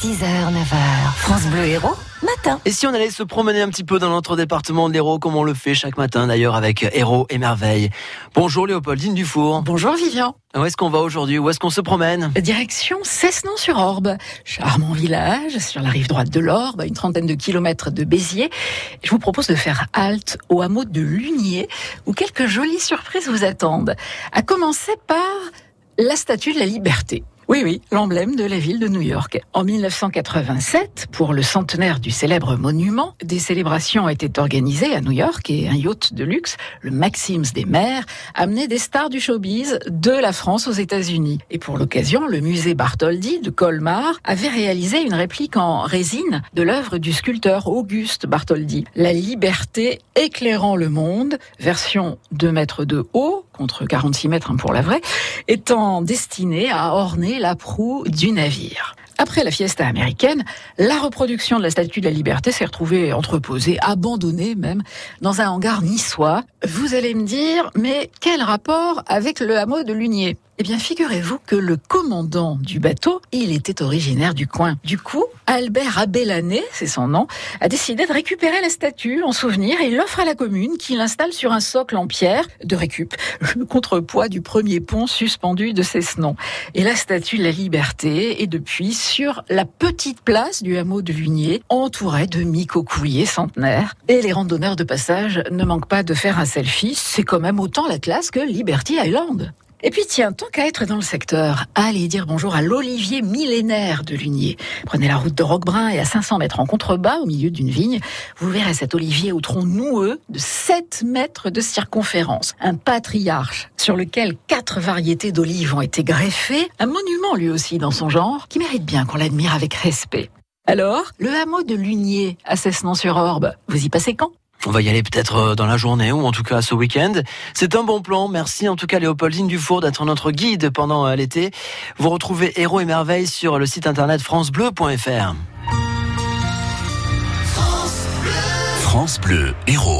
6h, 9h. France Bleu Héros, matin. Et si on allait se promener un petit peu dans notre département de l'Hérault, comme on le fait chaque matin d'ailleurs avec Héros et Merveille. Bonjour Léopoldine Dufour. Bonjour Vivian. Où est-ce qu'on va aujourd'hui? Où est-ce qu'on se promène? Direction Cessenon-sur-Orbe. Charmant village sur la rive droite de l'Orbe, à une trentaine de kilomètres de Béziers. Je vous propose de faire halte au hameau de Lunier, où quelques jolies surprises vous attendent. À commencer par la Statue de la Liberté. Oui, oui, l'emblème de la ville de New York. En 1987, pour le centenaire du célèbre monument, des célébrations étaient organisées à New York et un yacht de luxe, le Maxims des mers, amenait des stars du showbiz de la France aux États-Unis. Et pour l'occasion, le musée Bartholdi de Colmar avait réalisé une réplique en résine de l'œuvre du sculpteur Auguste Bartholdi. La liberté éclairant le monde, version 2 mètres de haut, contre 46 mètres hein, pour la vraie, étant destinée à orner la proue du navire. Après la fiesta américaine, la reproduction de la Statue de la Liberté s'est retrouvée entreposée, abandonnée même, dans un hangar niçois. Vous allez me dire, mais quel rapport avec le hameau de Lunier? Eh bien, figurez-vous que le commandant du bateau, il était originaire du coin. Du coup, Albert Abélané, c'est son nom, a décidé de récupérer la statue en souvenir et l'offre à la commune qui l'installe sur un socle en pierre de récup, le contrepoids du premier pont suspendu de Cessenon. Et la statue de la liberté est depuis sur la petite place du hameau de Lunier, entourée de micocouliers centenaires. Et les randonneurs de passage ne manquent pas de faire un selfie, c'est quand même autant la classe que Liberty Island. Et puis tiens, tant qu'à être dans le secteur, allez dire bonjour à l'olivier millénaire de Lunier. Prenez la route de Roquebrun et à 500 mètres en contrebas, au milieu d'une vigne, vous verrez cet olivier au tronc noueux de 7 mètres de circonférence. Un patriarche sur lequel quatre variétés d'olives ont été greffées. Un monument lui aussi dans son genre, qui mérite bien qu'on l'admire avec respect. Alors, le hameau de Lunier à Cessenon-sur-Orbe, vous y passez quand? On va y aller peut-être euh, dans la journée ou en tout cas ce week-end. C'est un bon plan. Merci en tout cas Léopoldine Dufour d'être notre guide pendant euh, l'été. Vous retrouvez Héros et Merveilles sur le site internet francebleu.fr. France Bleu Héros.